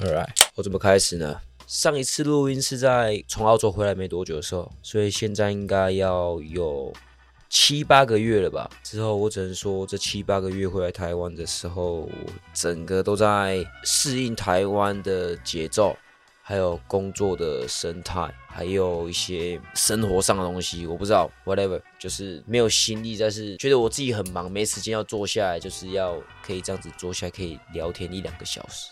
Alright，我怎么开始呢？上一次录音是在从澳洲回来没多久的时候，所以现在应该要有七八个月了吧。之后我只能说，这七八个月回来台湾的时候，整个都在适应台湾的节奏，还有工作的生态，还有一些生活上的东西。我不知道，whatever，就是没有心力，但是觉得我自己很忙，没时间要坐下来，就是要可以这样子坐下来，可以聊天一两个小时。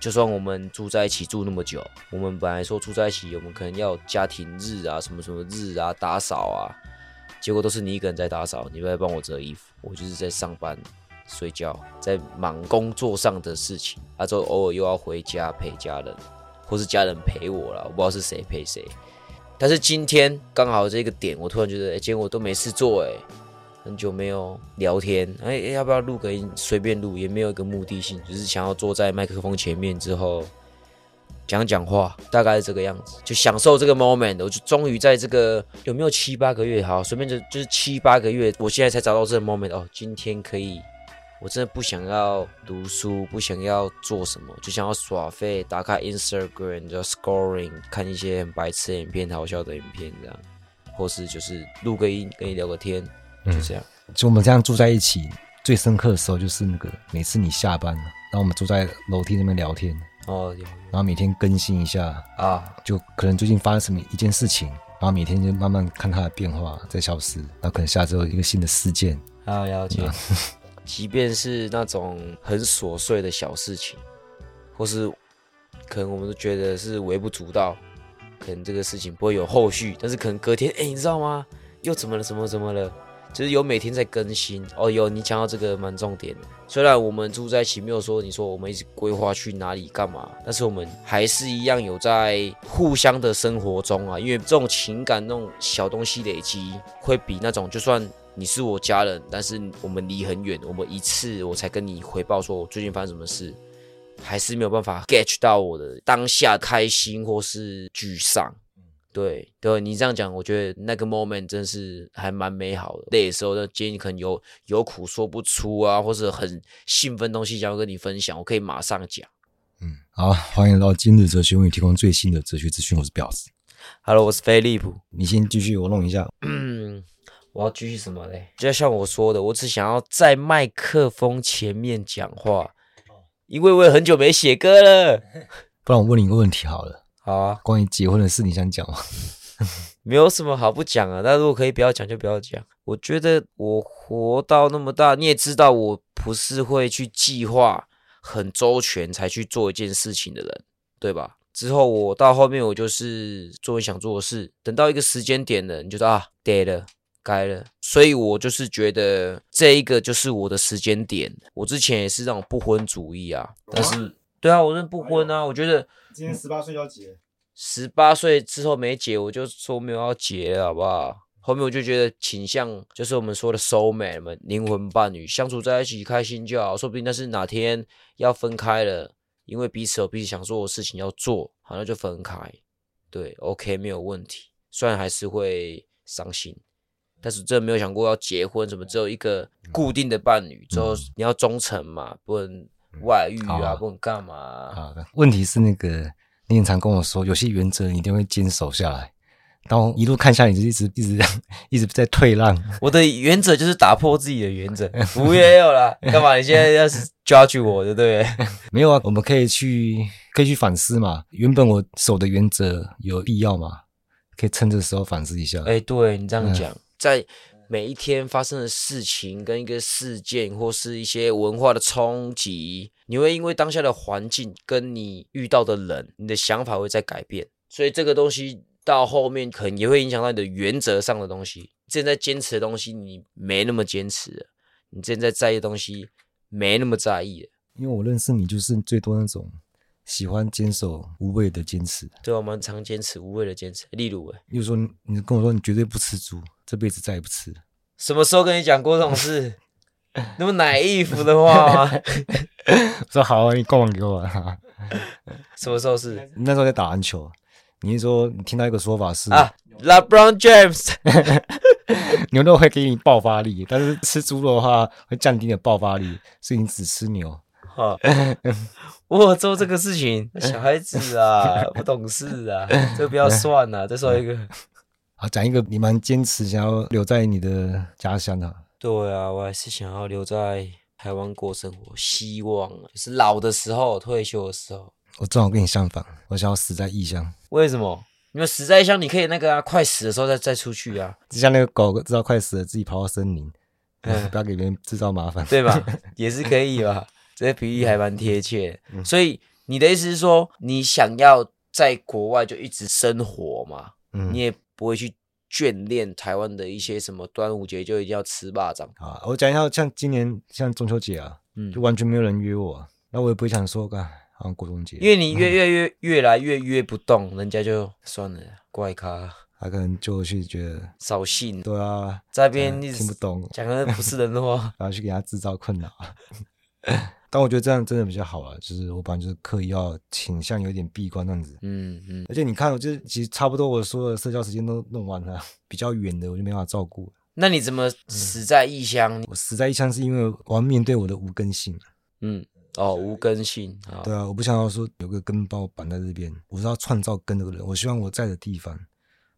就算我们住在一起住那么久，我们本来说住在一起，我们可能要家庭日啊，什么什么日啊，打扫啊，结果都是你一个人在打扫，你不在帮我折衣服，我就是在上班、睡觉，在忙工作上的事情，啊，之后偶尔又要回家陪家人，或是家人陪我了，我不知道是谁陪谁。但是今天刚好这个点，我突然觉得，哎，今天我都没事做，哎。很久没有聊天，哎、要不要录个音？随便录，也没有一个目的性，只是想要坐在麦克风前面之后讲讲话，大概是这个样子，就享受这个 moment。我就终于在这个有没有七八个月？好，随便就就是七八个月，我现在才找到这个 moment。哦，今天可以，我真的不想要读书，不想要做什么，就想要耍废，打开 Instagram 就 scoring，看一些很白痴的影片、好笑的影片这样，或是就是录个音跟你聊个天。就这样，就我们这样住在一起，最深刻的时候就是那个每次你下班了，然后我们坐在楼梯那边聊天，哦，然后每天更新一下啊，就可能最近发生什么一件事情，然后每天就慢慢看它的变化在消失，然后可能下周有一个新的事件，啊，了解。即便是那种很琐碎的小事情，或是可能我们都觉得是微不足道，可能这个事情不会有后续，但是可能隔天，哎，你知道吗？又怎么了？怎么怎么了？就是有每天在更新哦，有你讲到这个蛮重点的。虽然我们住在一起，没有说你说我们一直规划去哪里干嘛，但是我们还是一样有在互相的生活中啊。因为这种情感、那种小东西累积，会比那种就算你是我家人，但是我们离很远，我们一次我才跟你回报说我最近发生什么事，还是没有办法 get 到我的当下开心或是沮丧。对对，你这样讲，我觉得那个 moment 真是还蛮美好的。累的时候，那今天你可能有有苦说不出啊，或者很兴奋东西想要跟你分享，我可以马上讲。嗯，好，欢迎来到今日哲学，为你提供最新的哲学资讯。我是婊子，Hello，我是飞利浦。你先继续，我弄一下。嗯，我要继续什么嘞？就像我说的，我只想要在麦克风前面讲话，因为我也很久没写歌了。不然我问你一个问题好了。好啊，关于结婚的事，你想讲吗？没有什么好不讲啊。但如果可以不要讲，就不要讲。我觉得我活到那么大，你也知道，我不是会去计划很周全才去做一件事情的人，对吧？之后我到后面，我就是做你想做的事。等到一个时间点了，你就说啊，对了，该了。所以我就是觉得这一个就是我的时间点。我之前也是那种不婚主义啊，但是对啊，我是不婚啊，我觉得。今年十八岁要结，十八岁之后没结，我就说没有要结了，好不好？后面我就觉得倾向就是我们说的 soul mate 嘛，灵魂伴侣，相处在一起开心就好。说不定那是哪天要分开了，因为彼此有彼此想做的事情要做，好，那就分开。对，OK，没有问题。虽然还是会伤心，但是真的没有想过要结婚，什么只有一个固定的伴侣，之后你要忠诚嘛，不能。外遇啊，啊不能干嘛、啊？好的，问题是那个你很常跟我说，有些原则你一定会坚守下来。然后一路看下来，你就一直一直这样，一直在退让。我的原则就是打破自己的原则，服也有啦，干嘛？你现在要是 judge 我，对不对？没有啊，我们可以去可以去反思嘛。原本我守的原则有必要吗？可以趁这个时候反思一下。哎，对你这样讲，嗯、在。每一天发生的事情跟一个事件，或是一些文化的冲击，你会因为当下的环境跟你遇到的人，你的想法会在改变。所以这个东西到后面可能也会影响到你的原则上的东西。你正在坚持的东西，你没那么坚持了；你正在在意的东西，没那么在意了。因为我认识你，就是最多那种喜欢坚守无谓的坚持。对，我们常坚持无谓的坚持。例如，例如说，你跟我说你绝对不吃猪。这辈子再也不吃。什么时候跟你讲过这种事？那么奶衣服的话吗？说好啊，你过完给我。什么时候是？那时候在打篮球。你是说你听到一个说法是啊，LeBron James，牛肉会给你爆发力，但是吃猪肉的话会降低你的爆发力，所以你只吃牛。哈，我做这个事情，小孩子啊，不懂事啊，这不要算了。再说一个，好，讲一个你蛮坚持想要留在你的家乡的。对啊，我还是想要留在台湾过生活，希望就是老的时候，退休的时候。我正好跟你相反，我想要死在异乡。为什么？因为死在异乡，你可以那个啊，快死的时候再再出去啊。就像那个狗知道快死了，自己跑到森林，嗯，不要给别人制造麻烦，对吧？也是可以吧。这个比喻还蛮贴切。嗯，所以你的意思是说，你想要在国外就一直生活嘛？嗯，你也不会去眷恋台湾的一些什么端午节就一定要吃霸掌啊。我讲一下，像今年像中秋节啊，嗯，就完全没有人约我，那我也不会想说干。好像过冬节，因为你越 越越越来越约不动，人家就算了，怪咖，他可能就去觉得扫兴。对啊，在这边听不懂，讲的不是人的话，然后去给他制造困扰。但我觉得这样真的比较好啊，就是我本来就是刻意要倾向有点闭关那样子。嗯嗯。而且你看，我就是其实差不多，我所有的社交时间都弄完了，比较远的我就没办法照顾。那你怎么死在异乡？我死在异乡是因为我要面对我的无根性。嗯。哦，无根性啊，对啊，我不想要说有个根把我绑在这边，我是要创造根的个人。我希望我在的地方，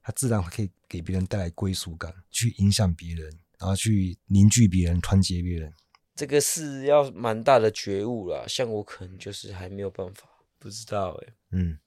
它自然可以给别人带来归属感，去影响别人，然后去凝聚别人，团结别人。这个是要蛮大的觉悟啦，像我可能就是还没有办法，不知道哎、欸，嗯，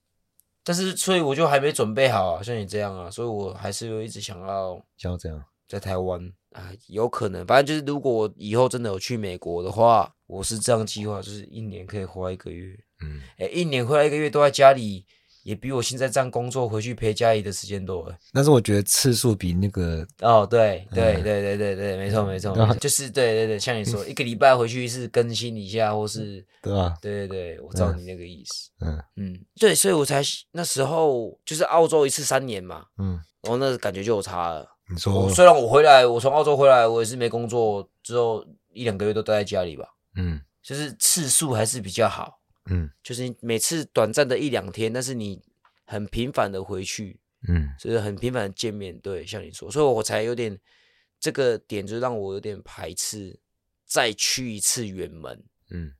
但是所以我就还没准备好啊，像你这样啊，所以我还是有一直想要，想要这样，在台湾。啊，有可能，反正就是，如果我以后真的有去美国的话，我是这样计划，就是一年可以花一个月，嗯，哎、欸，一年回来一个月都在家里，也比我现在这样工作回去陪家里的时间多了。但是我觉得次数比那个，哦，对对对对对对，没错没错，就是对对对，像你说，一个礼拜回去一次更新一下，或是 对吧？对对对，我知道你那个意思，嗯嗯，对，所以我才那时候就是澳洲一次三年嘛，嗯，然后那感觉就有差了。你说，虽然我回来，我从澳洲回来，我也是没工作，之后一两个月都待在家里吧。嗯，就是次数还是比较好。嗯，就是每次短暂的一两天，但是你很频繁的回去，嗯，就是很频繁的见面。对，像你说，所以我才有点这个点，就让我有点排斥再去一次远门。嗯，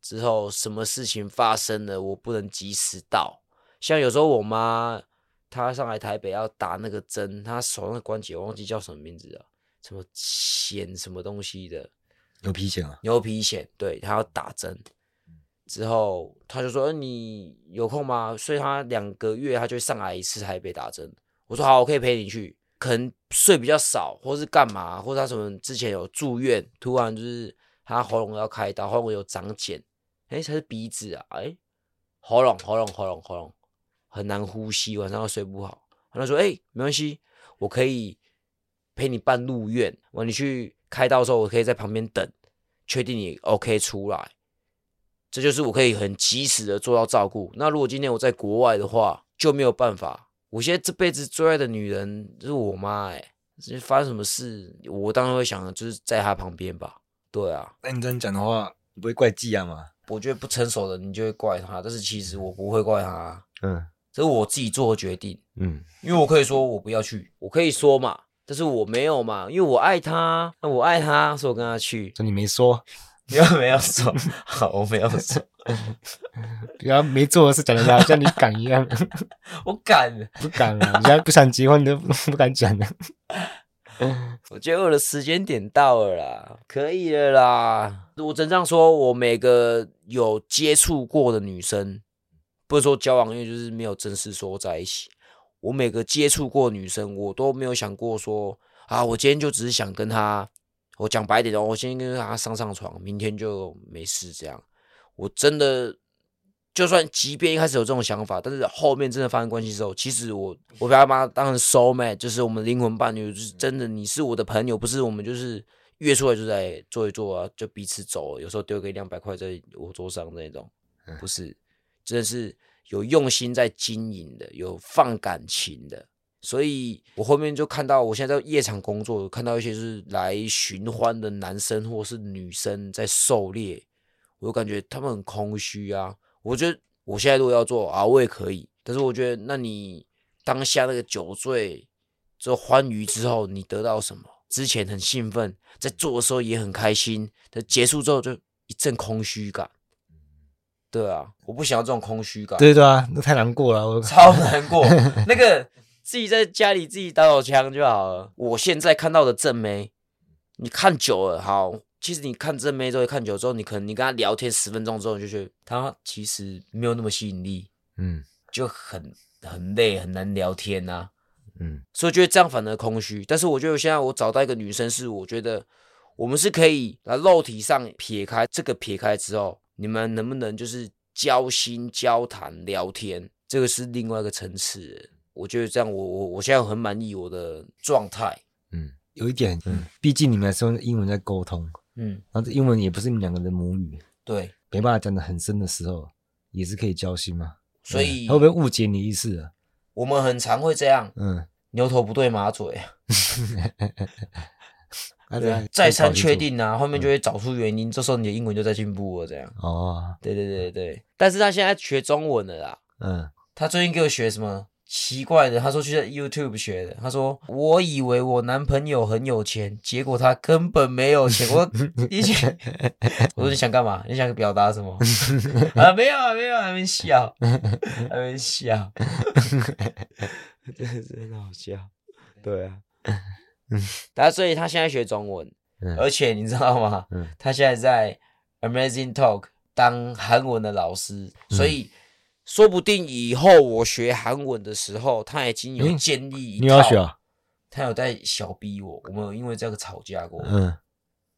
之后什么事情发生了，我不能及时到。像有时候我妈。她上来台北要打那个针，她手上的关节我忘记叫什么名字了，什么癬什么东西的，牛皮癣啊，牛皮癣，对，他要打针，之后他就说：“你有空吗？”所以他两个月他就上来一次台北打针。我说：“好，我可以陪你去。”可能睡比较少，或是干嘛，或者他什么之前有住院，突然就是他喉咙要开刀，喉咙有长茧，哎，他是鼻子啊，哎，喉咙，喉咙，喉咙，喉咙。很难呼吸，晚上又睡不好。他说：“哎、没关系，我可以陪你办入院。我你去开刀的时候，我可以在旁边等，确定你 OK 出来。这就是我可以很及时的做到照顾。那如果今天我在国外的话，就没有办法。我现在这辈子最爱的女人就是我妈、欸。哎，发生什么事，我当然会想，就是在她旁边吧。对啊，那你这样讲的话，你不会怪季亚吗？我觉得不成熟的你就会怪他，但是其实我不会怪他。嗯。”这是我自己做的决定，嗯，因为我可以说我不要去，我可以说嘛，但是我没有嘛，因为我爱他，那我爱他，所以我跟他去。这你没说，没有没有说，好，我没有说，不要没做的事讲的像像你敢一样，我敢，不敢啊，人家不想结婚你都不 敢讲的。我觉得我的时间点到了啦，可以了啦。我真这样说，我每个有接触过的女生。不是说交往，因为就是没有正式说在一起。我每个接触过女生，我都没有想过说啊，我今天就只是想跟她，我讲白点的，我先跟他上上床，明天就没事这样。我真的，就算即便一开始有这种想法，但是后面真的发生关系之后，其实我我把他把她当成 soul mate，就是我们灵魂伴侣，就是真的，你是我的朋友，不是我们就是约出来就在坐一坐啊，就彼此走，有时候丢个一两百块在我桌上那种，不是。真的是有用心在经营的，有放感情的，所以我后面就看到，我现在在夜场工作，看到一些是来寻欢的男生或是女生在狩猎，我就感觉他们很空虚啊。我觉得我现在如果要做啊，我也可以，但是我觉得，那你当下那个酒醉之后欢愉之后，你得到什么？之前很兴奋，在做的时候也很开心，但结束之后就一阵空虚感。对啊，我不想要这种空虚感。对对啊，那太难过了，我超难过。那个自己在家里自己打手枪就好了。我现在看到的正妹，你看久了，好，其实你看正妹之后，看久了之后，你可能你跟她聊天十分钟之后，你就觉得她其实没有那么吸引力，嗯，就很很累，很难聊天呐、啊。嗯，所以我觉得这样反而空虚。但是我觉得现在我找到一个女生，是我觉得我们是可以来肉体上撇开这个撇开之后，你们能不能就是交心、交谈、聊天？这个是另外一个层次。我觉得这样我，我我我现在很满意我的状态。嗯，有一点，嗯，毕竟你们还是用英文在沟通，嗯，然后这英文也不是你们两个人的母语，对，没办法讲的很深的时候，也是可以交心嘛。所以、嗯、会不会误解你意思啊？我们很常会这样，嗯，牛头不对马嘴，对，再三确定啊，后面就会找出原因，这时候你的英文就在进步了，这样。哦，对对对对，但是他现在学中文了啦，嗯，他最近给我学什么奇怪的？他说去在 YouTube 学的。他说我以为我男朋友很有钱，结果他根本没有钱。我以前我说你想干嘛？你想表达什么？啊，没有啊，没有，还没笑，还没笑。真的是很好笑，对啊，嗯，他所以他现在学中文，嗯、而且你知道吗？嗯、他现在在 Amazing Talk 当韩文的老师，嗯、所以说不定以后我学韩文的时候，他已经有建立一套，你要学啊？他有在小逼我，我们有因为这个吵架过。嗯，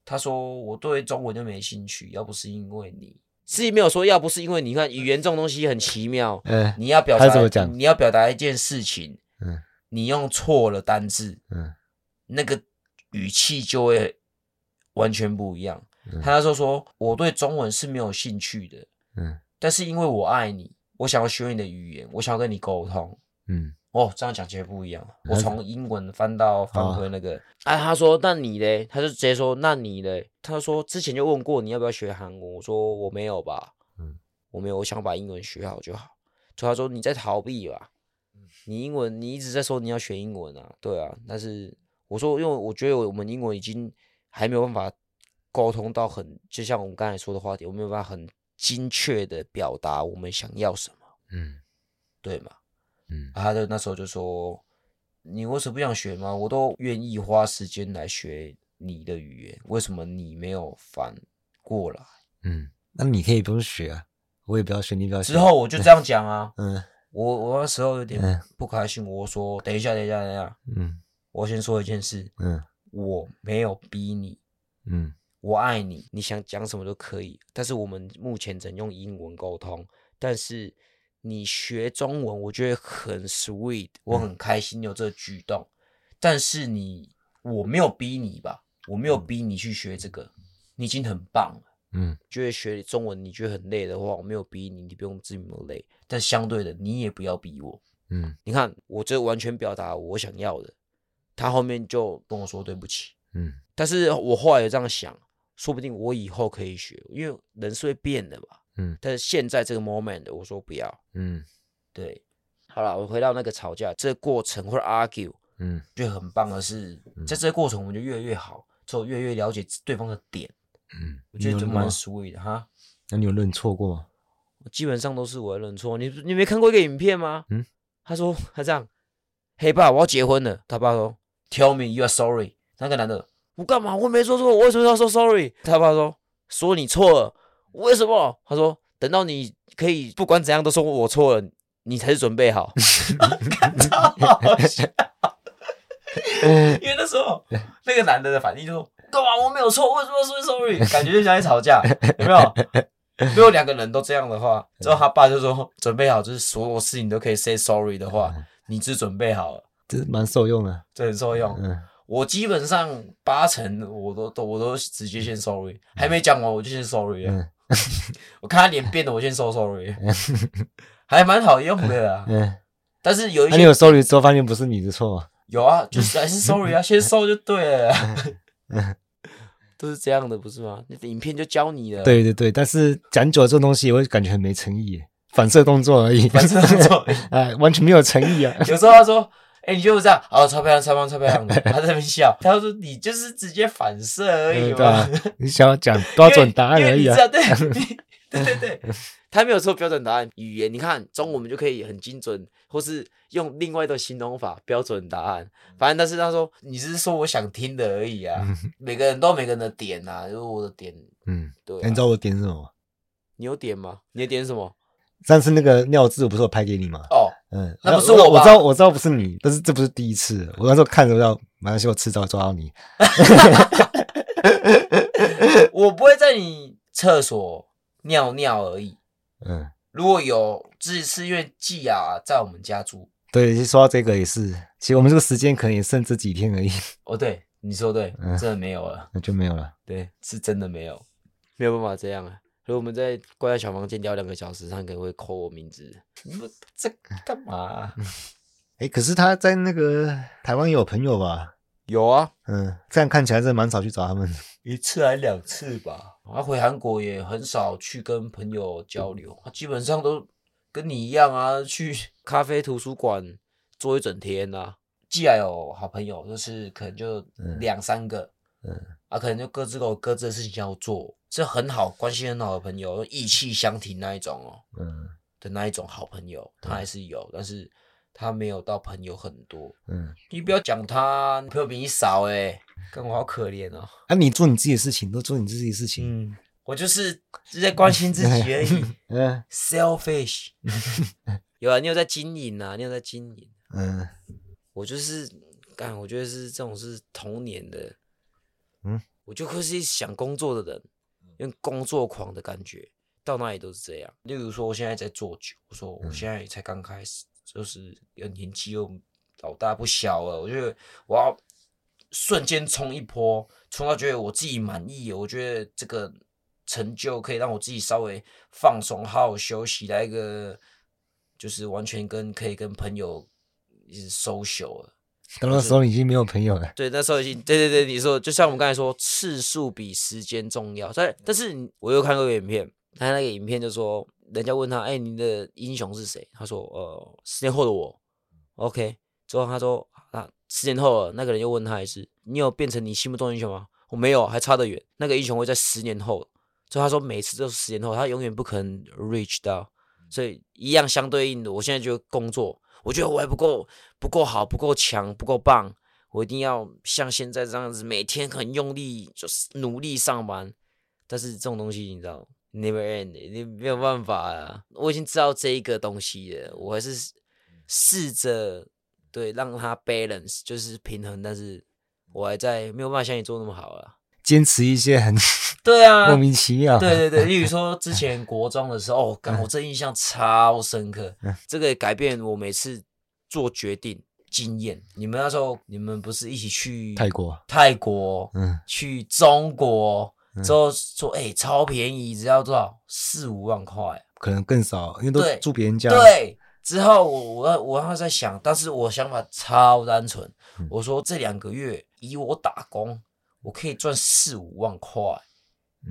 他说我对中文就没兴趣，要不是因为你。自己没有说，要不是因为你看语言这种东西很奇妙，嗯，你要表达，你要表达一件事情，嗯，你用错了单字，嗯，那个语气就会完全不一样。他那时候说，我对中文是没有兴趣的，嗯，但是因为我爱你，我想要学你的语言，我想要跟你沟通，嗯。哦，这样讲其实不一样。我从英文翻到翻回那个，哎、啊，他说那你嘞？他就直接说那你嘞？他说之前就问过你要不要学韩文，我说我没有吧，嗯，我没有，我想把英文学好就好。所以他说你在逃避吧，你英文你一直在说你要学英文啊，对啊，但是我说因为我觉得我们英文已经还没有办法沟通到很，就像我们刚才说的话题，我没有办法很精确的表达我们想要什么，嗯，对吗？嗯，他就那时候就说：“你为什么不想学吗？我都愿意花时间来学你的语言，为什么你没有反过来？”嗯，那你可以不用学啊，我也不要学，你不要学。之后我就这样讲啊，嗯，我我那时候有点不开心，我说：“等一下，等一下，等一下，嗯，我先说一件事，嗯，我没有逼你，嗯，我爱你，你想讲什么都可以，但是我们目前只能用英文沟通，但是。”你学中文，我觉得很 sweet，我很开心有这个举动。嗯、但是你，我没有逼你吧？我没有逼你去学这个，你已经很棒了。嗯，觉得学中文你觉得很累的话，我没有逼你，你不用自己那么累。但相对的，你也不要逼我。嗯，你看，我这完全表达我想要的。他后面就跟我说对不起。嗯，但是我后来也这样想，说不定我以后可以学，因为人是会变的嘛。嗯，但是现在这个 moment，我说不要。嗯，对，好了，我回到那个吵架这个过程或者 argue，嗯，觉得很棒的是，在这个过程我们就越来越好，之后越来越了解对方的点。嗯，我觉得就蛮 sweet 的哈。那你有认错过吗？基本上都是我认错。你你没看过一个影片吗？嗯，他说他这样，嘿爸，我要结婚了。他爸说，Tell me you are sorry。那个男的，我干嘛？我没说错，我为什么要说 sorry？他爸说，说你错了。为什么？他说等到你可以不管怎样都说我错了，你才是准备好。超好笑，因为那时候那个男的的反应就说：“干嘛？我没有错，为什么说 sorry？” 感觉就像在吵架，有没有？如果两个人都这样的话，之后他爸就说：“准备好，就是所有事情都可以 say sorry 的话，你只准备好了。”这是蛮受用的，这很受用。嗯。我基本上八成我都都我都直接先 sorry，还没讲完我就先 sorry 啊。我看他脸变了，我先说 sorry，还蛮好用的啊。但是有一些，你有 sorry 之后发现不是你的错，有啊，就是还是 sorry 啊，先收就对了。都是这样的，不是吗？那影片就教你了。对对对，但是讲久了这东西，我会感觉很没诚意，反射动作而已，反射动作，哎，完全没有诚意啊。有时候他说。哎、欸，你就是这样哦，超漂亮，超漂亮，超漂亮的。他在那边笑，他说：“你就是直接反射而已嘛。嗯”啊，你想要讲标准答案而已啊。对，对对对，他没有说标准答案。语言，你看中文我们就可以很精准，或是用另外的形容法标准答案。反正但是他说你是说我想听的而已啊。每个人都有每个人的点呐、啊，就是我的点。嗯，对、啊。你知道我的点是什么？你有点吗？你的点是什么？上次那个尿渍我不是有拍给你吗？哦，嗯，那不是我，我知道，我知道不是你，但是这不是第一次。我那时候看着要，马上就我迟早抓到你。我不会在你厕所尿尿而已。嗯，如果有，只是因为季亚在我们家住。对，说到这个也是，其实我们这个时间可能也剩这几天而已。哦，对，你说对，真的没有了，那就没有了。对，是真的没有，没有办法这样啊。所以我们在关在小房间聊两个小时，他可能会 call 我名字。你们这干嘛、啊？哎、欸，可是他在那个台湾有朋友吧？有啊，嗯，这样看起来是蛮少去找他们，一次还两次吧。他回韩国也很少去跟朋友交流，他基本上都跟你一样啊，去咖啡图书馆坐一整天啊。既然有好朋友，就是可能就两三个，嗯，嗯啊，可能就各自都有各自的事情要做。是很好关系很好的朋友，意气相挺那一种哦，嗯，的那一种好朋友，他还是有，但是他没有到朋友很多，嗯，你不要讲他朋友比你少哎，跟我好可怜哦。啊，你做你自己的事情，都做你自己的事情，嗯，我就是是在关心自己而已，嗯，selfish，有啊，你有在经营啊，你有在经营，嗯，我就是干，我觉得是这种是童年的，嗯，我就会是想工作的人。用工作狂的感觉，到哪里都是这样。例如说，我现在在做酒，我说我现在才刚开始，就是有年纪又老大不小了。我觉得我要瞬间冲一波，冲到觉得我自己满意，我觉得这个成就可以让我自己稍微放松，好好休息，来一个就是完全跟可以跟朋友一直 social 了。那时候已经没有朋友了。对，那时候已经，对对对，你说，就像我们刚才说，次数比时间重要。但但是我又看过一个影片，他那个影片就说，人家问他，哎、你的英雄是谁？他说，呃，十年后的我。OK，之后他说，啊，十年后，那个人又问他一次，你有变成你心目中的英雄吗？我没有，还差得远。那个英雄会在十年后。所以他说，每次都是十年后，他永远不可能 reach 到。所以一样相对应的，我现在就工作。我觉得我还不够不够好，不够强，不够棒。我一定要像现在这样子，每天很用力，就是努力上班。但是这种东西你知道，never end，你没有办法啊。我已经知道这一个东西了，我还是试着对让它 balance，就是平衡。但是我还在没有办法像你做那么好啊。坚持一些很对啊，莫名其妙。对对对，例如说之前国中的时候，哦，干我这印象超深刻。这个改变我每次做决定经验。你们那时候，你们不是一起去泰国？泰国，嗯，去中国之后说，哎，超便宜，只要多少四五万块，可能更少，因为都住别人家。对，之后我我我还在想，但是我想法超单纯。我说这两个月以我打工。我可以赚四五万块，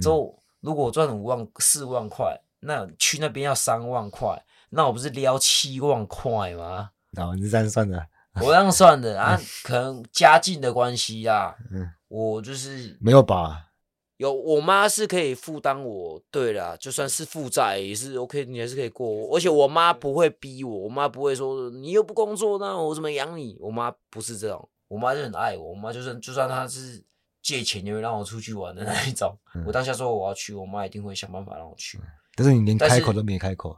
之后如果我赚五万四万块，那去那边要三万块，那我不是撩七万块吗？哦，你是这样算的？我这样算的啊，可能家境的关系啊，嗯，我就是没有吧？有我妈是可以负担我，对啦，就算是负债也是 OK，你还是可以过，而且我妈不会逼我，我妈不会说你又不工作，那我怎么养你？我妈不是这种，我妈就很爱我，我妈就算就算她是。借钱就会让我出去玩的那一种，嗯、我当下说我要去，我妈一定会想办法让我去。但是你连开口都没开口，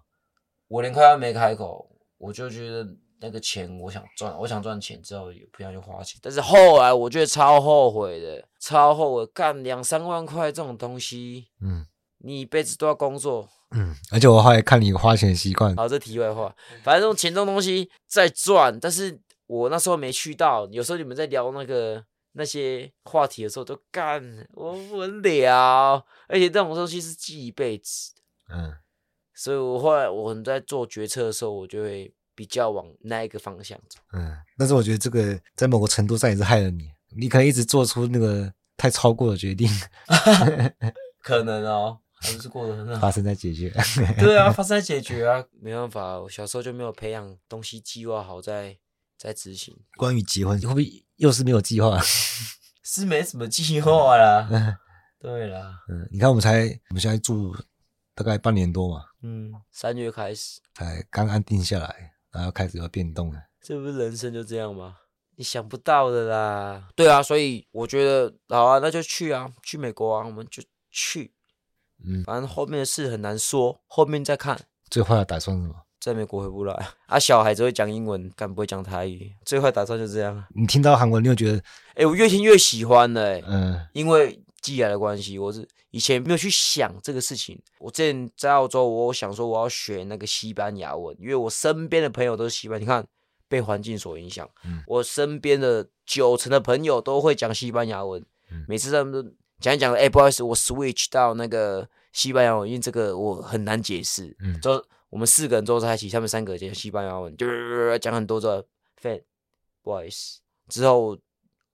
我连开都没开口，我就觉得那个钱我想赚，我想赚钱之后也不想去花钱。但是后来我觉得超后悔的，超后悔干两三万块这种东西，嗯，你一辈子都要工作，嗯，而且我后来看你花钱习惯，好，这题外话，反正这种钱这种东西在赚，但是我那时候没去到，有时候你们在聊那个。那些话题的时候都干，我无聊，而且这种东西是记一辈子。嗯，所以我后来我在做决策的时候，我就会比较往那一个方向走。嗯，但是我觉得这个在某个程度上也是害了你，你可能一直做出那个太超过的决定。可能哦，还不是过得很好。发生在解决。对啊，发生在解决啊，没办法，我小时候就没有培养东西计划好再再执行。关于结婚，会不会？又是没有计划，是没什么计划啦。对啦，嗯，你看我们才，我们现在住大概半年多嘛。嗯，三月开始才刚安定下来，然后开始要变动了。这不是人生就这样吗？你想不到的啦。对啊，所以我觉得好啊，那就去啊，去美国啊，我们就去。嗯，反正后面的事很难说，后面再看。最坏的打算是什么？在美国回不来啊，小孩子会讲英文，但不会讲台语。最坏打算就这样。你听到韩文，你会觉得，哎、欸，我越听越喜欢了、欸。嗯，因为寄来的关系，我是以前没有去想这个事情。我之前在澳洲，我想说我要学那个西班牙文，因为我身边的朋友都是西班牙。你看，被环境所影响，嗯、我身边的九成的朋友都会讲西班牙文。嗯、每次他们都讲一讲，哎、欸，不好意思，我 switch 到那个西班牙文，因为这个我很难解释。嗯，就。我们四个人坐在一起，他们三个就西班牙文，就是讲很多的 fan，voice。之后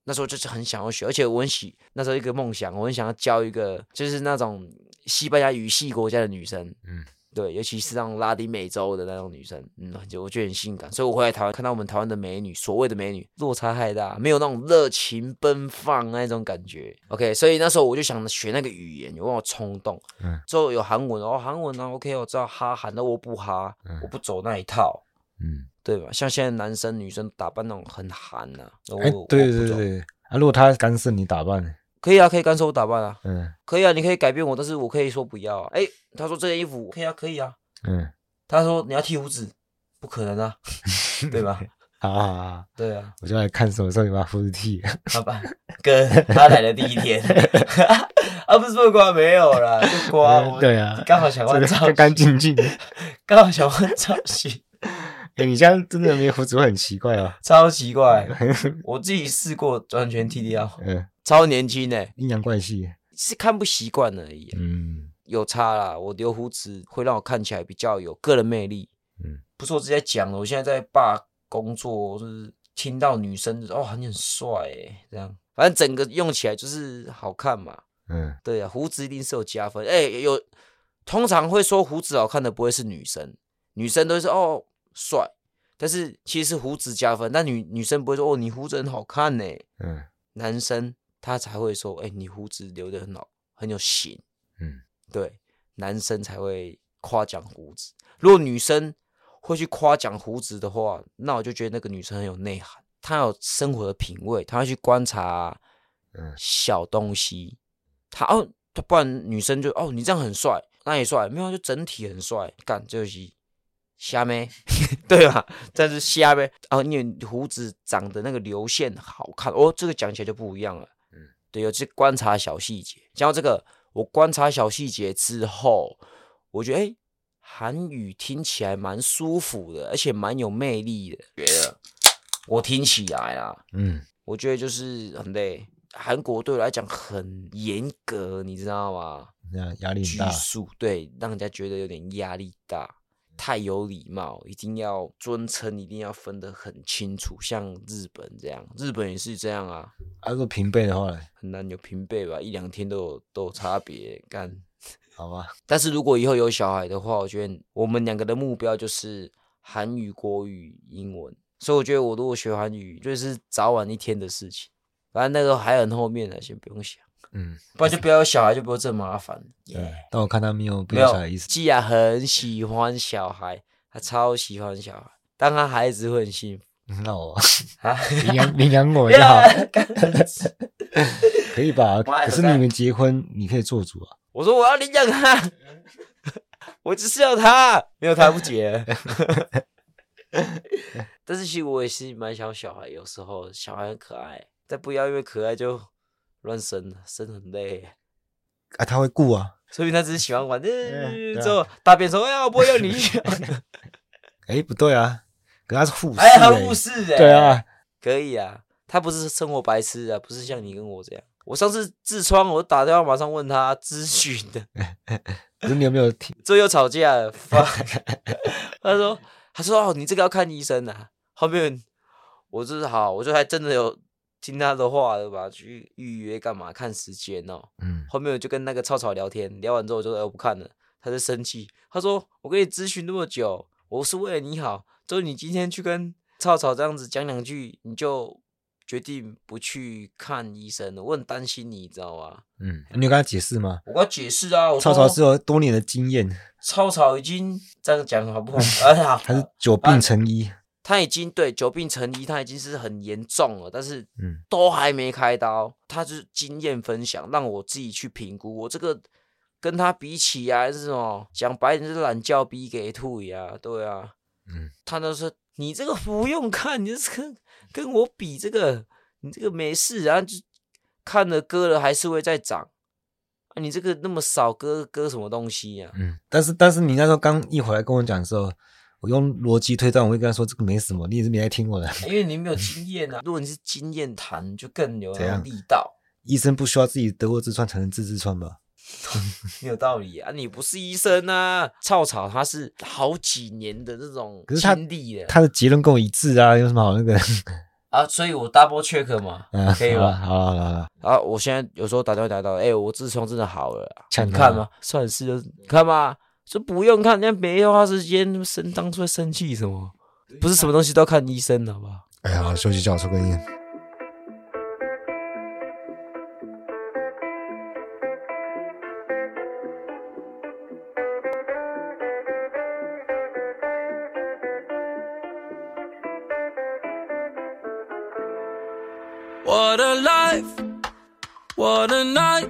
那时候就是很想要学，而且我很喜那时候一个梦想，我很想要教一个就是那种西班牙语系国家的女生，嗯，对，尤其是那种拉丁美洲的那种女生，嗯，就我觉得很性感。所以我回来台湾看到我们台湾的美女，所谓的美女落差太大，没有那种热情奔放那种感觉。OK，所以那时候我就想学那个语言，有那种冲动。嗯，之后有韩文哦，韩文呢、啊、OK，我知道哈韩，的我不哈，嗯、我不走那一套。嗯，对吧？像现在男生女生打扮那种很韩呐、啊。哎、欸，对对对啊，如果他干涉你打扮呢？可以啊，可以干涉我打扮啊。嗯，可以啊，你可以改变我，但是我可以说不要啊。哎、欸，他说这件衣服可以啊，可以啊。嗯，他说你要剃胡子，不可能啊，对吧？好好好，对啊，我就来看什么时候你把胡子剃。好吧，哥，他来的第一天，啊，不是不刮没有啦，就刮。嗯、对啊，刚好想换造型，干干净净，刚好想换造型。哎、欸，你这样真的没胡子会很奇怪啊，超奇怪。我自己试过完全剃掉，嗯。超年轻呢，阴阳怪气，是看不习惯而已。嗯，有差啦。我留胡子会让我看起来比较有个人魅力。嗯，不是我直接讲了，我现在在爸工作，就是听到女生哦，你很帅哎，这样，反正整个用起来就是好看嘛。嗯，对啊，胡子一定是有加分。哎、欸，有通常会说胡子好看的不会是女生，女生都是哦帅，但是其实是胡子加分，但女女生不会说哦你胡子很好看呢。嗯，男生。他才会说：“哎、欸，你胡子留的很好，很有型。”嗯，对，男生才会夸奖胡子。如果女生会去夸奖胡子的话，那我就觉得那个女生很有内涵，她有生活的品味，她会去观察小东西。她哦，她不然女生就哦，你这样很帅，那也帅，没有就整体很帅。干这些瞎妹，对吧？这是瞎妹哦，你胡子长的那个流线好看哦，这个讲起来就不一样了。对，有去观察小细节。讲到这个，我观察小细节之后，我觉得哎，韩语听起来蛮舒服的，而且蛮有魅力的。觉得我听起来啊，嗯，我觉得就是很累。韩国对我来讲很严格，你知道吗？压力大，拘束，对，让人家觉得有点压力大。太有礼貌，一定要尊称，一定要分得很清楚。像日本这样，日本也是这样啊。啊，如果平辈的话呢？很难有平辈吧，一两天都有都有差别。干，好吧。但是如果以后有小孩的话，我觉得我们两个的目标就是韩语、国语、英文。所以我觉得我如果学韩语，就是早晚一天的事情。反正那个还很后面的，先不用想。嗯，不然就不要有小孩，就不会这么麻烦。对但我看他没有不要小孩意思。既然很喜欢小孩，他超喜欢小孩，当他孩子会很幸福。那我 啊，领养领养我就好，可以吧？可是你们结婚，你可以做主啊。我说我要领养他，我只是要他，没有他不结。但是其实我也是蛮想小孩，有时候小孩很可爱，但不要因为可爱就。乱生，生很累。啊，他会顾啊，所以他只是喜欢玩。之后大便说：“哎呀，我不会要你。”哎，不对啊，可他是护士。哎，他护士哎。对啊，可以啊，他不是生活白痴啊，不是像你跟我这样。我上次痔疮，我打电话马上问他咨询的。可是你有没有听？最后又吵架了。他说：“他说哦，你这个要看医生啊。”后面我就是好，我就还真的有。听他的话对吧？去预约干嘛？看时间哦。嗯。后面我就跟那个草草聊天，聊完之后我就说：“我不看了。”他就生气，他说：“我跟你咨询那么久，我是为了你好。就是你今天去跟草草这样子讲两句，你就决定不去看医生了。我很担心你，你知道吗？嗯，你有跟他解释吗？我跟他解释啊，草草是有多年的经验。草草已经这样讲好不好？哎 呀，他是久病成医，他已经对久病成医，他已经是很严重了，但是嗯，都还没开刀。他就是经验分享，让我自己去评估。我这个跟他比起来是什么？讲白点是懒觉逼给吐呀，对啊，嗯，他都说你这个不用看，你这是跟跟我比这个，你这个没事啊，就看了割了还是会再长。你这个那么少割割什么东西呀？嗯，但是但是你那时候刚一回来跟我讲的时候，我用逻辑推断，我会跟他说这个没什么，你也是没来听我的，因为你没有经验啊。如果你是经验谈，就更有力道。医生不需要自己得过痔疮才能治痔疮吧？没有道理啊！你不是医生啊，草草他是好几年的这种经历的，他的结论跟我一致啊，有什么好那个？啊，所以我 double check 嘛，嗯、可以吧？好了好了好了，啊，我现在有时候打电话打到，哎、欸，我痔疮真的好了，想看吗？算是就看嘛，说不用看，人家没花时间生当初生气什么？不是什么东西都要看医生的，好不好？哎呀，休息一下抽根烟。What a life, what a night,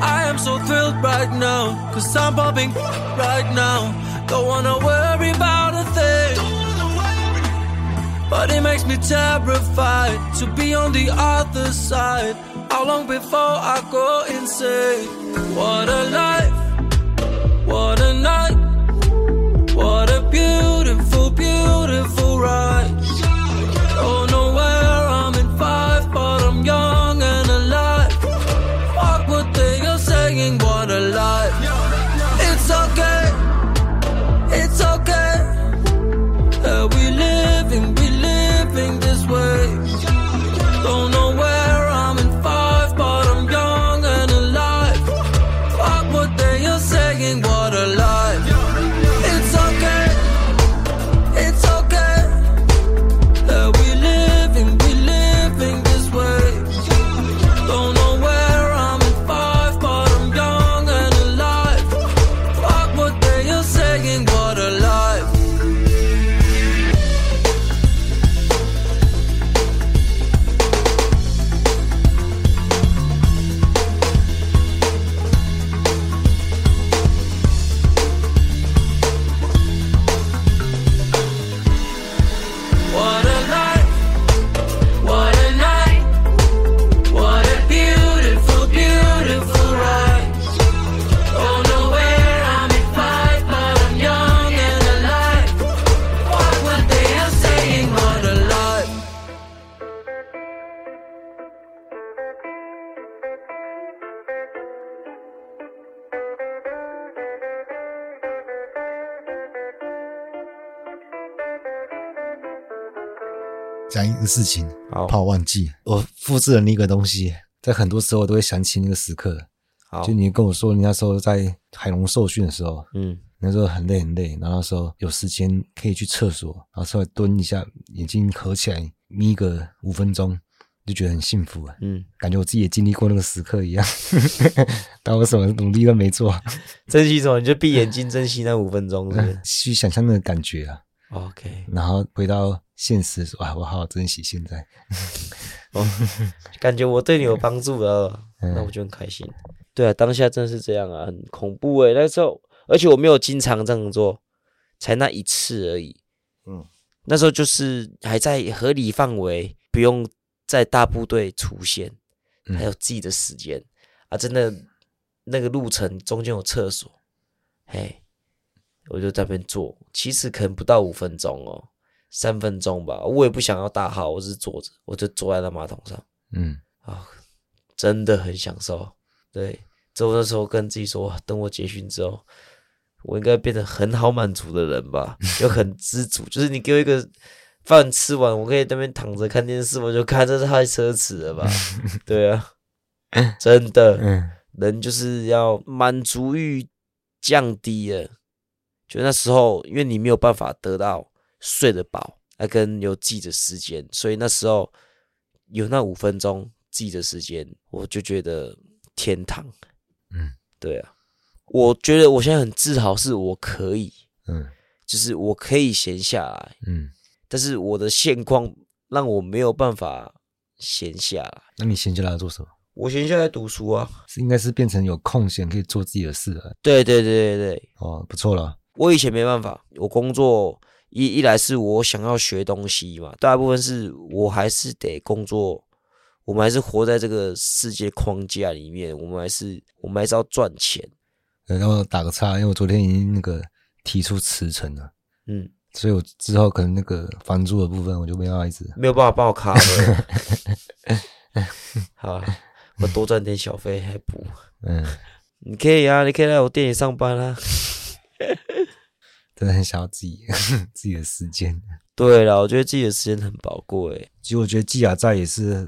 I am so thrilled right now, cause I'm popping right now. Don't wanna worry about a thing. But it makes me terrified to be on the other side. How long before I go insane? What a life, what a night, what a beautiful, beautiful ride. 个事情，好怕我忘记。我复制了那个东西，在很多时候我都会想起那个时刻。好，就你跟我说，你那时候在海龙受训的时候，嗯，那时候很累很累，然后那时候有时间可以去厕所，然后稍微蹲一下，眼睛合起来眯个五分钟，就觉得很幸福啊。嗯，感觉我自己也经历过那个时刻一样，但我什么努力都没做，珍惜什么？你就闭眼睛珍惜那五分钟，是不是？去想象那个感觉啊。OK，然后回到现实说，啊，我好好珍惜现在。哦，感觉我对你有帮助了，嗯、那我就很开心。对啊，当下真的是这样啊，很恐怖诶、欸。那时候，而且我没有经常这样做，才那一次而已。嗯，那时候就是还在合理范围，不用在大部队出现，还有自己的时间、嗯、啊。真的，那个路程中间有厕所，嘿，我就在那边坐，其实可能不到五分钟哦。三分钟吧，我也不想要大号，我只是坐着，我就坐在那马桶上，嗯啊，真的很享受。对，之后那时候跟自己说，等我结训之后，我应该变得很好满足的人吧，就很知足。就是你给我一个饭吃完，我可以在那边躺着看电视，我就看这太奢侈了吧？对啊，真的，人就是要满足欲降低了。就那时候，因为你没有办法得到。睡得饱，还跟有自己的时间，所以那时候有那五分钟自己的时间，我就觉得天堂。嗯，对啊，我觉得我现在很自豪，是我可以，嗯，就是我可以闲下来，嗯，但是我的现况让我没有办法闲下来。那你闲下来做什么？我闲下来读书啊，是应该是变成有空闲可以做自己的事了。对对对对对，哦，不错了。我以前没办法，我工作。一一来是我想要学东西嘛，大部分是我还是得工作，我们还是活在这个世界框架里面，我们还是我们还是要赚钱。然后打个岔，因为我昨天已经那个提出辞呈了，嗯，所以我之后可能那个房租的部分我就没办法一直没有办法帮我卡了。好，我多赚点小费还补。嗯，你可以啊，你可以来我店里上班啊。真的很想要自己 自己的时间。对了，我觉得自己的时间很宝贵。其实我觉得季亚在也是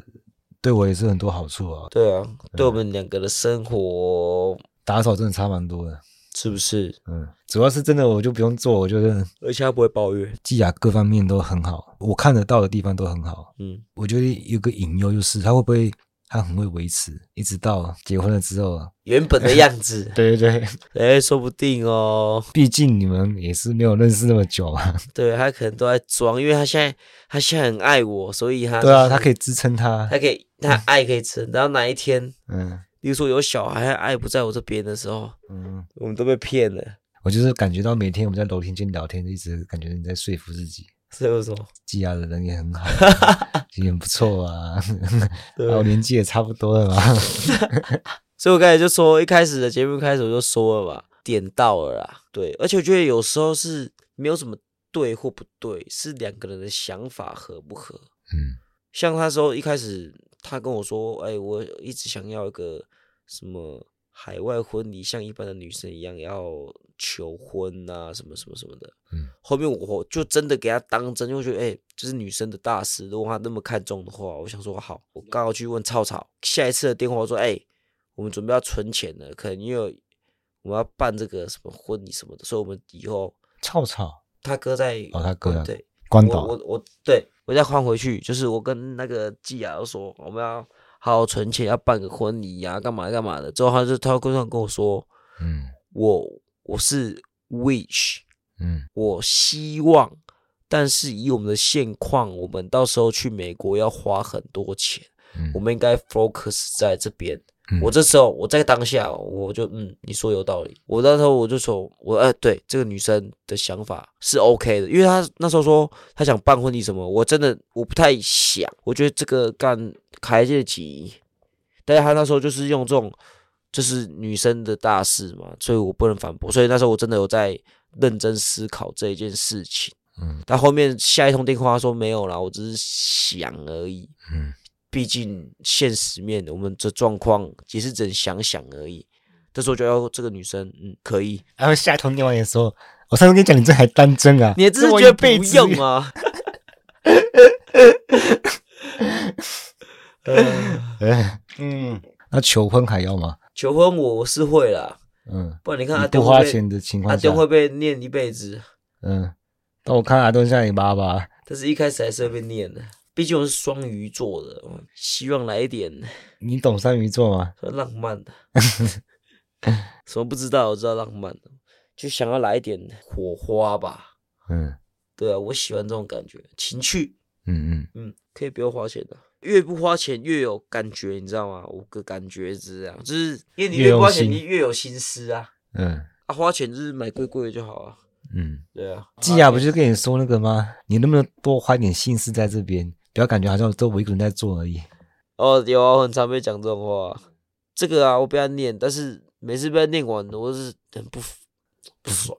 对我也是很多好处啊。对啊，对我们两个的生活打扫真的差蛮多的，是不是？嗯，主要是真的我就不用做，我觉得而且他不会抱怨。季亚各方面都很好，我看得到的地方都很好。嗯，我觉得有个隐忧就是他会不会。他很会维持，一直到结婚了之后，原本的样子。对 对对，哎，说不定哦。毕竟你们也是没有认识那么久啊。对，他可能都在装，因为他现在他现在很爱我，所以他、就是、对啊，他可以支撑他，他可以他爱可以撑。然后哪一天，嗯，比如说有小孩，爱不在我这边的时候，嗯，我们都被骗了。我就是感觉到每天我们在楼梯间聊天，一直感觉你在说服自己。所以我说，季亚的人也很好，也很不错啊，然后年纪也差不多了嘛。所以我刚才就说，一开始的节目开始我就说了嘛，点到了啦。对，而且我觉得有时候是没有什么对或不对，是两个人的想法合不合。嗯，像他说一开始他跟我说，哎，我一直想要一个什么。海外婚礼像一般的女生一样要求婚啊，什么什么什么的。嗯，后面我就真的给他当真，因为我觉得哎，这是女生的大事。如果他那么看重的话，我想说好，我刚好去问草草，下一次的电话我说哎，我们准备要存钱了，可能因为我们要办这个什么婚礼什么的，所以我们以后草草他哥在哦，他哥对关岛，我我，我对我再换回去，就是我跟那个季亚说我们要。好好存钱，要办个婚礼呀，干嘛干嘛的。之后他就他会上跟我说，嗯，我我是 wish，嗯，我希望，但是以我们的现况，我们到时候去美国要花很多钱，嗯，我们应该 focus 在这边。嗯，我这时候我在当下，我就嗯，你说有道理。我那时候我就说，我哎，对这个女生的想法是 OK 的，因为她那时候说她想办婚礼什么，我真的我不太想，我觉得这个干开得起，但是她那时候就是用这种，这是女生的大事嘛，所以我不能反驳。所以那时候我真的有在认真思考这一件事情。嗯，但后面下一通电话说没有啦，我只是想而已。嗯。毕竟现实面，我们这状况也是只能想想而已。这时候就要这个女生，嗯，可以。然后下一通电话的时候，我上次跟你讲，你这还单真 啊？你这是觉得不用啊？嗯，那求婚还要吗？求婚我是会啦，嗯，不然你看阿不花钱的情况下，阿东会被念一辈子。嗯，但我看阿东像你爸爸，但是一开始还是会被念的。毕竟我是双鱼座的，希望来一点。你懂双鱼座吗？浪漫的，什么不知道？我知道浪漫的，就想要来一点火花吧。嗯，对啊，我喜欢这种感觉，情趣。嗯嗯嗯，可以不用花钱的，越不花钱越有感觉，你知道吗？我个感觉是这样，就是因为你越花钱，你越有心思啊。嗯，啊，花钱就是买贵贵的就好啊。嗯，对啊。季亚不是跟你说那个吗？你能不能多花点心思在这边？不要感觉好像都我一个人在做而已。哦，有啊，我很常被讲这种话。这个啊，我不要念，但是每次被他念完，我是很不不爽。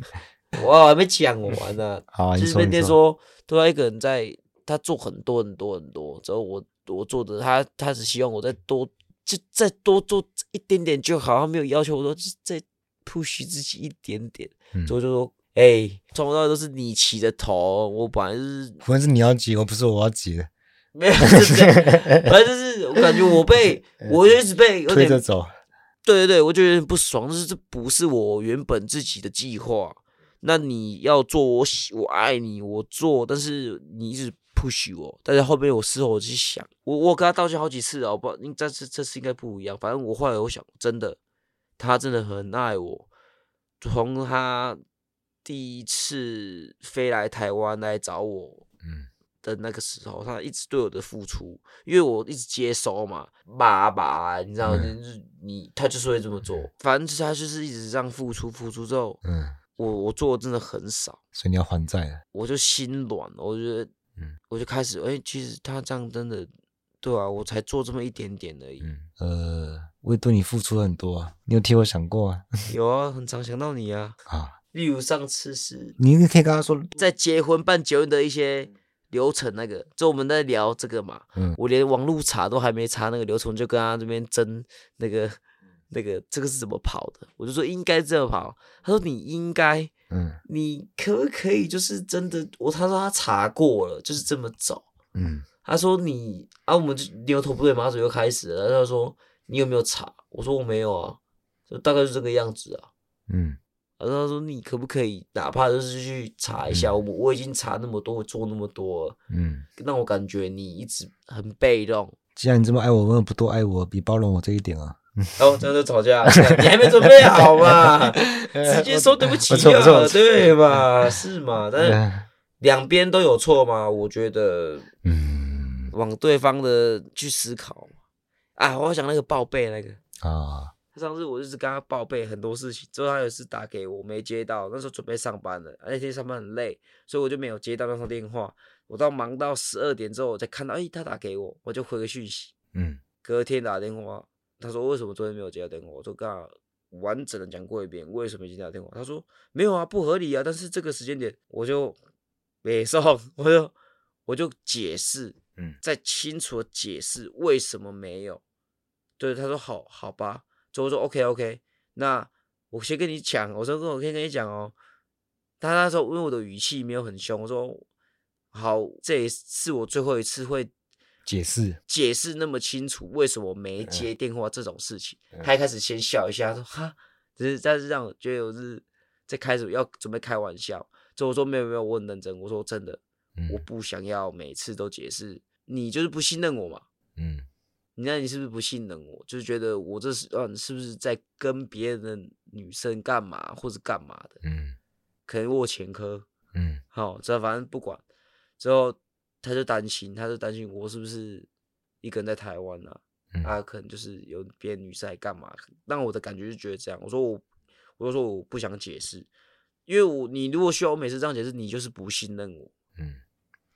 我还没讲完呢。好，就是那天说，都要一个人在，他做很多很多很多，之后我我做的，他他只希望我再多，就再多做一点点就好，他没有要求我说，就再 push 自己一点点。所以就说，哎，从头到尾都是你起的头，我本来就是，反正是你要急，我不是我要急的。没有，反正就是我感觉我被，我就一直被推着走。对对对，我就有点不爽，就是这不是我原本自己的计划。那你要做我喜，我爱你，我做，但是你一直 push 我。但是后面我事后我去想，我我跟他道歉好几次啊，我不，这次这次应该不一样。反正我后来我想，真的，他真的很爱我。从他第一次飞来台湾来找我，嗯。的那个时候，他一直对我的付出，因为我一直接收嘛，爸爸，你知道，嗯、就是你，他就是会这么做，反正他就是一直这样付出，付出之后，嗯，我我做的真的很少，所以你要还债了，我就心软，我觉得，嗯，我就开始，哎、欸，其实他这样真的，对啊，我才做这么一点点而已，嗯，呃，我也对你付出了很多啊，你有替我想过啊？有啊，很常想到你啊，啊，例如上次是，你可以跟他说，在结婚办结婚的一些。流程那个，就我们在聊这个嘛，嗯、我连网路查都还没查那个流程，就跟他这边争那个那个这个是怎么跑的，我就说应该这样跑，他说你应该，嗯，你可不可以就是真的，我他说他查过了，就是这么走，嗯，他说你啊，我们就牛头不对马嘴又开始了，他说你有没有查？我说我没有啊，就大概是这个样子啊，嗯。然后他说：“你可不可以，哪怕就是去查一下？我、嗯、我已经查那么多，我做那么多了，嗯，让我感觉你一直很被动。既然你这么爱我，为什么不多爱我，比包容我这一点啊？哦，真的吵架，你还没准备好嘛？直接说对不起啊，对嘛？是嘛？但是两边都有错嘛？我觉得，嗯，往对方的去思考。啊，我想那个报备那个啊。”上次我就是跟他报备很多事情，之后他有一次打给我，没接到。那时候准备上班了，那天上班很累，所以我就没有接到那通电话。我到忙到十二点之后，我才看到，哎、欸，他打给我，我就回个讯息。嗯，隔天打电话，他说为什么昨天没有接到电话？我说刚好完整的讲过一遍，为什么没接到电话？他说没有啊，不合理啊。但是这个时间点，我就没送，我就我就解释，嗯，再清楚的解释为什么没有。对，他说好好吧。所以我说 OK OK，那我先跟你讲，我说我先跟你讲哦。他那时候因为我的语气没有很凶，我说好，这也是我最后一次会解释解释那么清楚为什么没接电话这种事情。嗯、他一开始先笑一下，说哈，只是但是让我觉得我是在开始要准备开玩笑。所以我说没有没有，我很认真。我说真的，嗯、我不想要每次都解释，你就是不信任我嘛。嗯。你那你是不是不信任我？就是觉得我这是嗯，是不是在跟别人的女生干嘛，或者干嘛的？嗯，可能我前科。嗯，好，这反正不管。之后他就担心，他就担心我是不是一个人在台湾啊？嗯、啊，可能就是有别的女生来干嘛？但我的感觉就觉得这样。我说我，我就说我不想解释，因为我你如果需要我每次这样解释，你就是不信任我。嗯，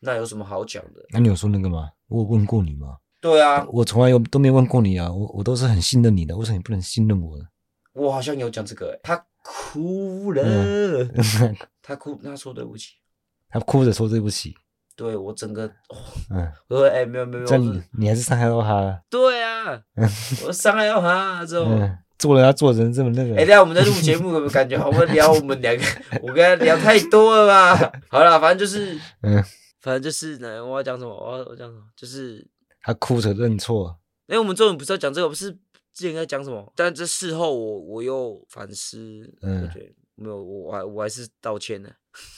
那有什么好讲的？那你有说那个吗？我有问过你吗？对啊，我从来有都没问过你啊，我我都是很信任你的，为什么你不能信任我呢？我好像有讲这个、欸，他哭了，嗯、他哭，他说对不起，他哭着说对不起，对我整个，哦、嗯，我说哎、欸，没有没有，你你还是伤害到他了，对啊，我伤害到他之后，嗯、做人要做人这么那个，哎、欸，等下我们在录节目，有没有感觉好？我们聊我们两个，我跟他聊太多了吧？好了，反正就是，嗯，反正就是呢，我要讲什么？我要我讲什么？就是。他哭着认错。哎、欸，我们终于不是要讲这个，不是之前在讲什么？但这事后我我又反思，嗯，对，没有，我还我还是道歉呢。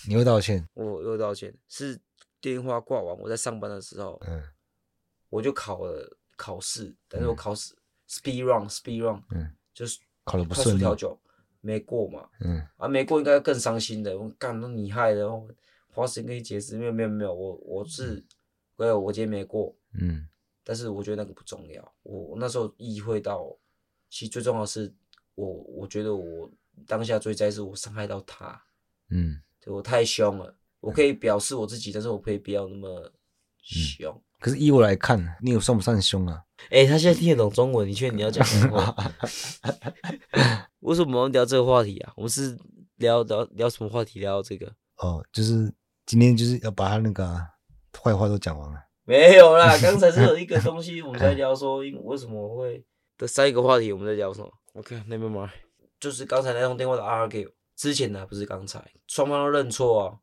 你会道歉？我又道歉，是电话挂完，我在上班的时候，嗯，我就考了考试，但是我考试 speed run speed run，嗯，就是考了不顺利，调酒没过嘛，嗯，啊没过应该更伤心的，我干那你害的，花时间跟你解释，没有没有没有，我我是，我、嗯、我今天没过，嗯。但是我觉得那个不重要，我我那时候意会到，其实最重要的是我，我觉得我当下最在意是我伤害到他，嗯，对我太凶了，我可以表示我自己，嗯、但是我可以不要那么凶、嗯。可是依我来看，你有算不算凶啊？哎、欸，他现在听得懂中文，你确定你要讲什么话？为什么我们聊这个话题啊？我们是聊聊聊什么话题？聊这个哦，就是今天就是要把他那个坏、啊、话都讲完了。没有啦，刚才是有一个东西我们在聊说，因为什么会的三个话题我们在聊什么？OK，Never mind，就是刚才那通电话的 argue，之前呢不是刚才，双方都认错啊，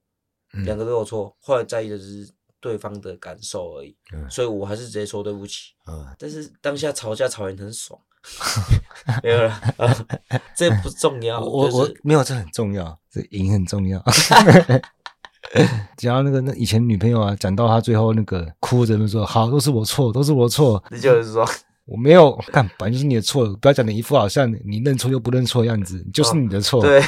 两、嗯、个都有错，后来在意的只是对方的感受而已，嗯、所以我还是直接说对不起。嗯、但是当下吵架吵完很爽。没有了，啊，这不重要。我、就是、我没有，这很重要，这赢很重要。讲到那个那以前女朋友啊，讲到她最后那个哭着说：“好，都是我错，都是我错。”你就是说我没有干，反正就是你的错，不要讲的一副好像你认错又不认错的样子，就是你的错。对，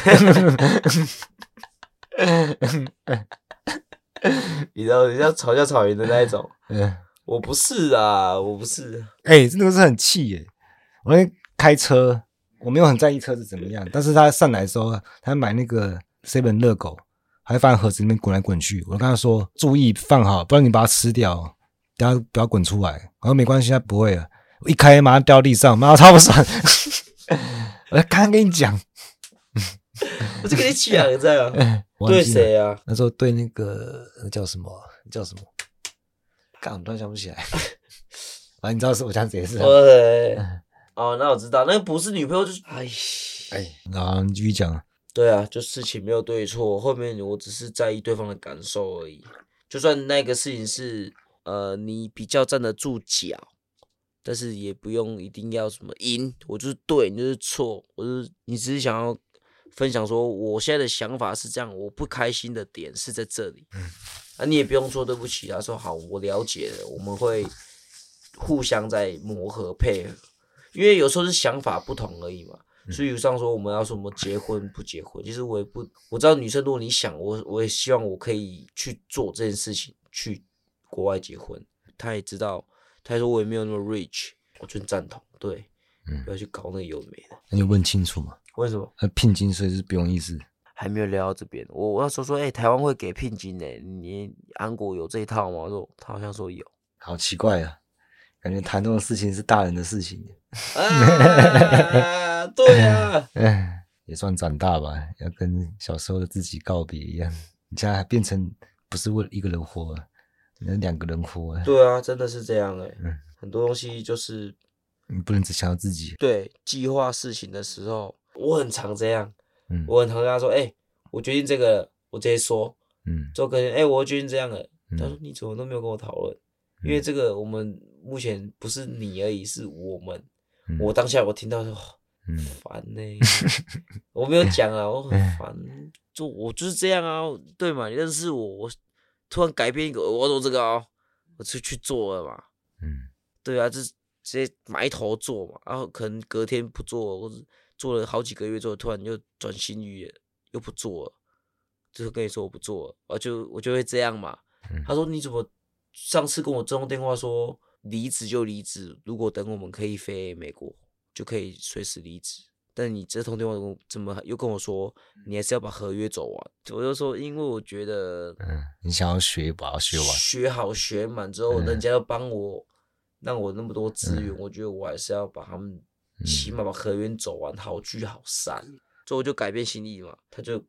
你知道，你像吵架吵赢的那一种。嗯，我不是啊，我不是。哎、欸，真的是很气耶。我那开车，我没有很在意车子怎么样，但是他上来的时候，他买那个 seven 热狗，还放在盒子里面滚来滚去。我跟他说注意放好，不然你把它吃掉，等下不要滚出来。我说没关系，他不会了。我一开马上掉地上，妈超不爽。我刚刚跟你讲，我就跟你讲 这样，对谁啊？那时候对那个那叫什么？叫什么？刚突然想不起来。反正你知道是我讲谁是？对。哦，那我知道，那个不是女朋友，就是哎，哎，那你继续讲啊。对啊，就事情没有对错，后面我只是在意对方的感受而已。就算那个事情是呃你比较站得住脚，但是也不用一定要什么赢，我就是对，你就是错，我就是你只是想要分享说我现在的想法是这样，我不开心的点是在这里。嗯，啊，你也不用说对不起啊，说好，我了解了，我们会互相在磨合配合。因为有时候是想法不同而已嘛，所以有上说我们要说什么结婚不结婚，其实我也不，我知道女生如果你想我，我也希望我可以去做这件事情，去国外结婚。他也知道，他说我也没有那么 rich，我就赞同，对，嗯，不要去搞那个有的没的。那你问清楚嘛？为什么？那聘金税是不用意思，还没有聊到这边。我我要说说，哎、欸，台湾会给聘金呢？你安国有这一套吗？我说他好像说有，好奇怪啊。感觉谈这种事情是大人的事情 啊，对啊，也算长大吧，要跟小时候的自己告别一样。你现在还变成不是为了一个人活，那两个人活。对啊，真的是这样哎、欸。嗯，很多东西就是你不能只想到自己。对，计划事情的时候，我很常这样。嗯，我很常跟他说：“哎、欸，我决定这个，我直接说。”嗯，就跟哎，我决定这样了。他说：“你怎么都没有跟我讨论？”因为这个，我们目前不是你而已，是我们。嗯、我当下我听到说，嗯，烦呢、欸，我没有讲啊，我很烦，就我就是这样啊，对嘛？你认识我，我突然改变一个，我做这个哦，我就去做了嘛。嗯，对啊，就直接埋头做嘛，然后可能隔天不做，或者做了好几个月之后，突然又转心意了，又不做了，就是跟你说我不做了，我就我就会这样嘛。嗯、他说你怎么？上次跟我这通电话说离职就离职，如果等我们可以飞美国，就可以随时离职。但你这通电话怎么又跟我说你还是要把合约走完？我就说，因为我觉得，嗯，你想要学把它学完，学好学满之后，人家要帮我，让我那么多资源，我觉得我还是要把他们起码把合约走完，好聚好散。所以我就改变心意嘛，他就。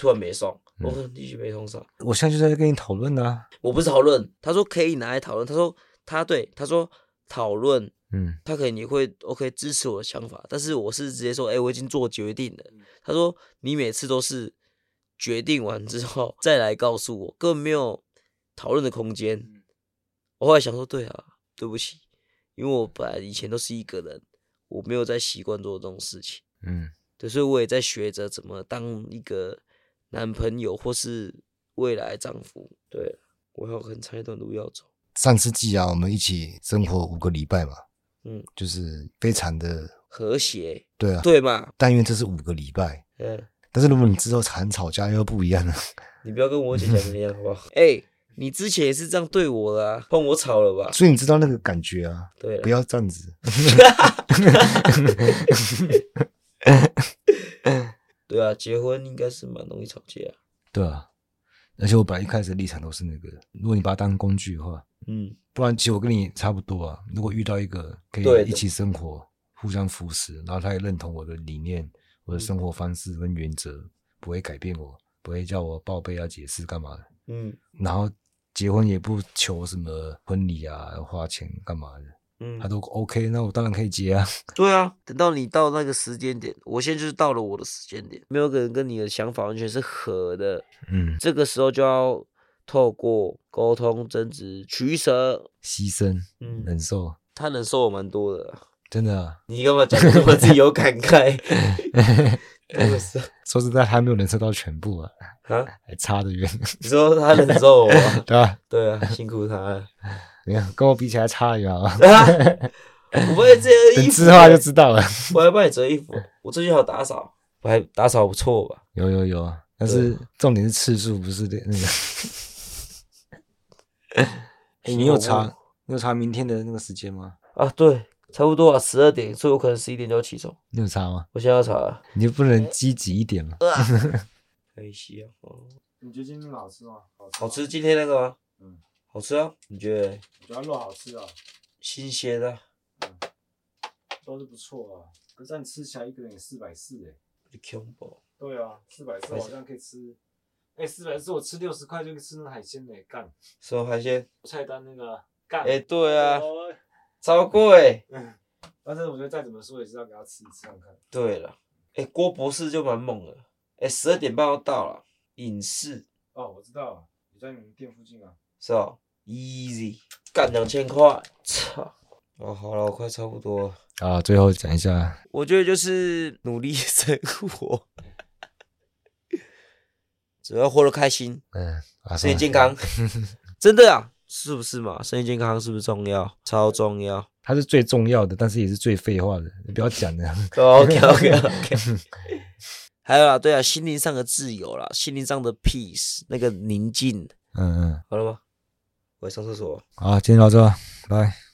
突然没送，我继续没送上。我现在就在跟你讨论呢。我不是讨论，他说可以拿来讨论。他说他对他说讨论，嗯，他可能也会 OK 支持我的想法。但是我是直接说，哎、欸，我已经做决定了。他说你每次都是决定完之后再来告诉我，根本没有讨论的空间。我后来想说，对啊，对不起，因为我本来以前都是一个人，我没有在习惯做这种事情。嗯，对，所以我也在学着怎么当一个。男朋友或是未来丈夫，对，我还有很长一段路要走。上次季啊，我们一起生活五个礼拜嘛，嗯，就是非常的和谐，对啊，对嘛。但因为这是五个礼拜，嗯，但是如果你之后常吵架又不一样了，你不要跟我姐讲一样好不好？哎、欸，你之前也是这样对我的啊，换我吵了吧？所以你知道那个感觉啊，对，不要这样子。对啊，结婚应该是蛮容易吵架。啊 对啊，而且我本来一开始的立场都是那个，如果你把它当工具的话，嗯，不然其实我跟你差不多啊。如果遇到一个可以一起生活、互相扶持，然后他也认同我的理念、我的生活方式跟原则，不会改变我，不会叫我报备啊解释干嘛的。嗯，然后结婚也不求什么婚礼啊，要花钱干嘛的。嗯，他都 OK，那我当然可以结啊。对啊，等到你到那个时间点，我现在就是到了我的时间点，没有个人跟你的想法完全是合的。嗯，这个时候就要透过沟通、争执、取舍、牺牲、嗯，忍受。他忍受我蛮多的，真的啊。你干嘛讲这么自己有感慨？说实在，还没有忍受到全部啊，啊，还差得远。你说他忍受我，对啊？对啊，辛苦他了。你看，跟我比起来差远啊！我帮你折衣服，之后就知道了。我还帮你折衣服，我最近还有打扫，我还打扫不错吧？有有有，但是重点是次数，不是那个。哎，你有查你有查明天的那个时间吗？啊，对，差不多啊，十二点，所以我可能十一点就要起床。你有查吗？我现在要查，你就不能积极一点吗？可以洗啊。你觉得今天好吃吗？好吃，今天那个吗？嗯。好吃啊？你觉得？我觉得肉好吃啊，新鲜的，嗯，都是不错啊。可是你吃起来一个人也四百四哎，你恐怖。对啊，四百四好像可以吃。哎，四百四我吃六十块就可以吃那海鲜嘞，干。什么海鲜？菜单那个干。哎，对啊，超贵。嗯，但是我觉得再怎么说也是要给他吃一次看看。对了，哎，郭博士就蛮猛的。哎，十二点半要到了，影视。哦，我知道，你在你们店附近啊。是啊，easy，干两千块，操！哦，好了，我快差不多了。啊，最后讲一下，我觉得就是努力生活，只要活得开心，嗯，身体健康，真的啊，是不是嘛？身体健康是不是重要？超重要，它是最重要的，但是也是最废话的，你不要讲了。OK OK OK。还有啊，对啊，心灵上的自由啦，心灵上的 peace，那个宁静。嗯嗯，好了吗？我要上厕所。好，今天到这，拜。